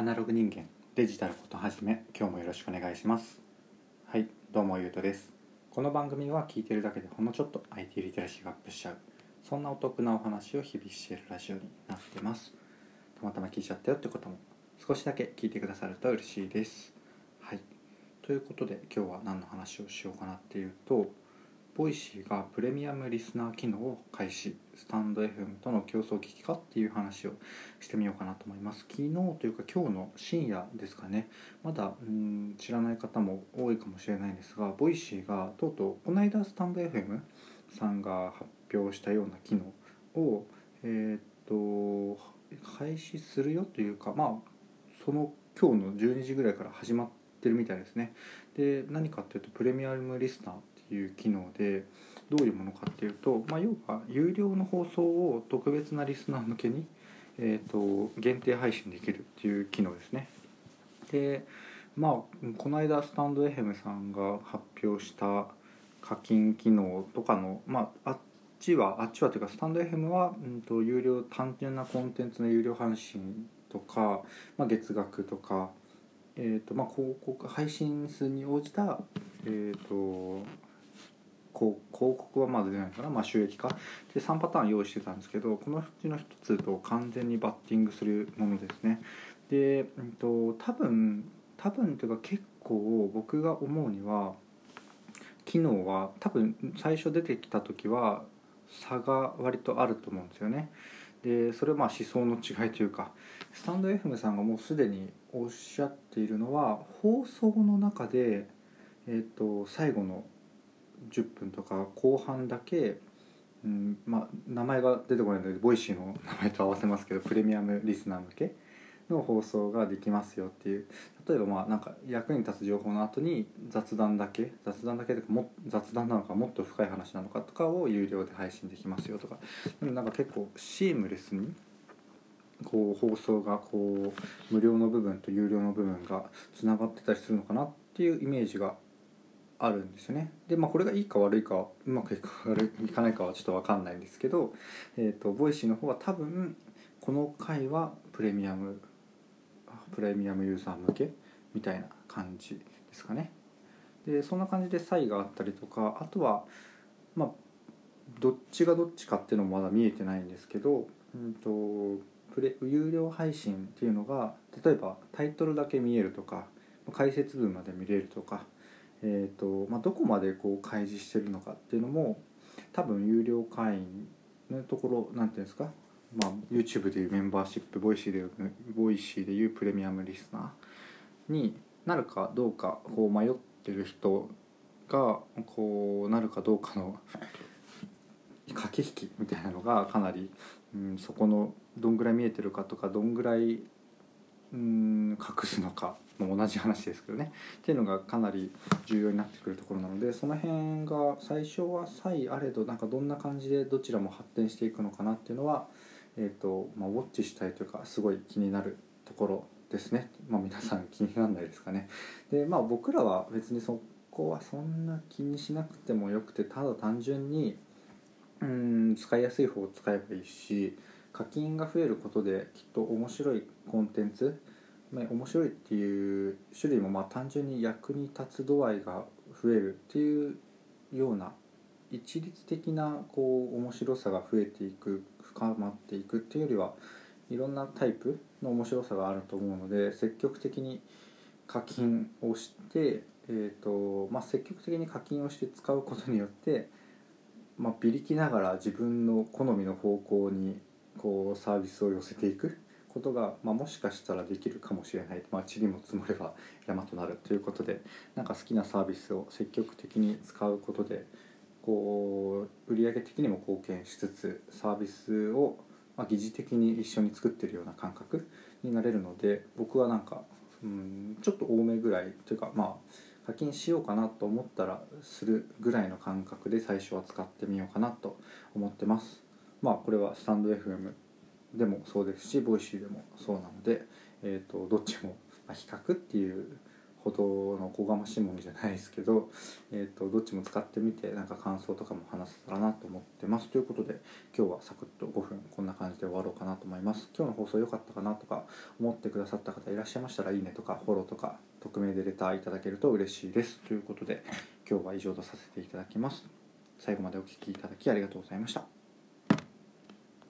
アナログ人間デジタルことはじめ今日もよろしくお願いします。はいどうもゆうとです。この番組は聞いてるだけでほんのちょっと IT リテラシーがアップしちゃう。そんなお得なお話を日々しているラジオになってます。たまたま聞いちゃったよってことも少しだけ聞いてくださると嬉しいです。はい。ということで今日は何の話をしようかなっていうとボイシーがプレミアムリスナー機能を開始スタンド FM との競争危機かっていう話をしてみようかなと思います。昨日というか今日の深夜ですかね。まだうん知らない方も多いかもしれないんですがボイシーがとうとうこの間スタンド FM さんが発表したような機能をえーっと開始するよというかまあその今日の12時ぐらいから始まってるみたいですね。で何かっていうとプレミアムリスナーっていう機能でどういうものかっていうと、まあ、要は有料の放送を特別なリスナー向けに、えー、と限定配信できるっていう機能ですね。でまあこの間スタンド FM さんが発表した課金機能とかのまああっちはあっちはというかスタンド FM は、うん、と有料単純なコンテンツの有料配信とか、まあ、月額とか、えーとまあ、広告配信数に応じた、えー、と広告はまだ出ないかな、まあ、収益化。で3パターン用意してたんですけどこのうちの1つと完全にバッティングするものですね。で、うんと、多分多分というか結構僕が思うには機能は多分最初出てきた時は差が割とあると思うんですよね。でそれはまあ思想の違いというかスタンド FM さんがもうすでにおっしゃっているのは放送の中で、えーと最後の10分とか後半だけ、うんまあ、名前が出てこないのでボイシーの名前と合わせますけどプレミアムリスナー向けの放送ができますよっていう。例えばまあなんか役に立つ情報の後に雑談だけ雑談だけとかも雑談なのかもっと深い話なのかとかを有料で配信できますよとか。なんか結構シームレスにこう放送がこう無料の部分と有料の部分がつながってたりするのかなっていうイメージがあるんですよね。でまあこれがいいか悪いかうまくいくかいかないかはちょっと分かんないんですけど、えーと、ボイシーの方は多分この回はプレミアムプレミアムユーザー向けみたいな感じですかね。でそんな感じで差異があったりとかあとはまあどっちがどっちかっていうのもまだ見えてないんですけど、うんと、プレ有料配信っていうのが例えばタイトルだけ見えるとか解説文まで見れるとかえーとまあ、どこまでこう開示してるのかっていうのも多分有料会員のところなんていうんですか、まあ、YouTube でいうメンバーシップボイシーでいうボイシーでいうプレミアムリスナーになるかどうかこう迷ってる人がこうなるかどうかの 駆け引きみたいなのがかなり、うん、そこのどんぐらい見えてるかとかどんぐらいうん隠すのかも同じ話ですけどね。っていうのがかなり重要になってくるところなのでその辺が最初は差異あれどなんかどんな感じでどちらも発展していくのかなっていうのは、えーとまあ、ウォッチしたいというかすごい気になるところですね、まあ、皆さん気にならないですかね。でまあ僕らは別にそこはそんな気にしなくてもよくてただ単純にうん使いやすい方を使えばいいし課金が増えることできっと面白いコンテンツ、まあ、面白いっていう種類もまあ単純に役に立つ度合いが増えるっていうような一律的なこう面白さが増えていく深まっていくっていうよりはいろんなタイプの面白さがあると思うので積極的に課金をして、えーとまあ、積極的に課金をして使うことによって、まあ、ビリきながら自分の好みの方向にこうサービスを寄せていくことが、まあ、もしかしたらできるかもしれない、まあ、塵も積もれば山となるということでなんか好きなサービスを積極的に使うことでこう売上的にも貢献しつつサービスを、まあ、疑似的に一緒に作ってるような感覚になれるので僕はなんかうんちょっと多めぐらいというかまあ課金しようかなと思ったらするぐらいの感覚で最初は使ってみようかなと思ってます。まあこれはスタンド FM でもそうですしボイシーでもそうなので、えーと、どっちも比較っていうほどのおこがましいものじゃないですけど、えーと、どっちも使ってみてなんか感想とかも話せたらなと思ってます。ということで今日はサクッと5分こんな感じで終わろうかなと思います。今日の放送良かったかなとか思ってくださった方いらっしゃいましたらいいねとかフォローとか匿名でレターいただけると嬉しいです。ということで今日は以上とさせていただきます。最後までお聴きいただきありがとうございました。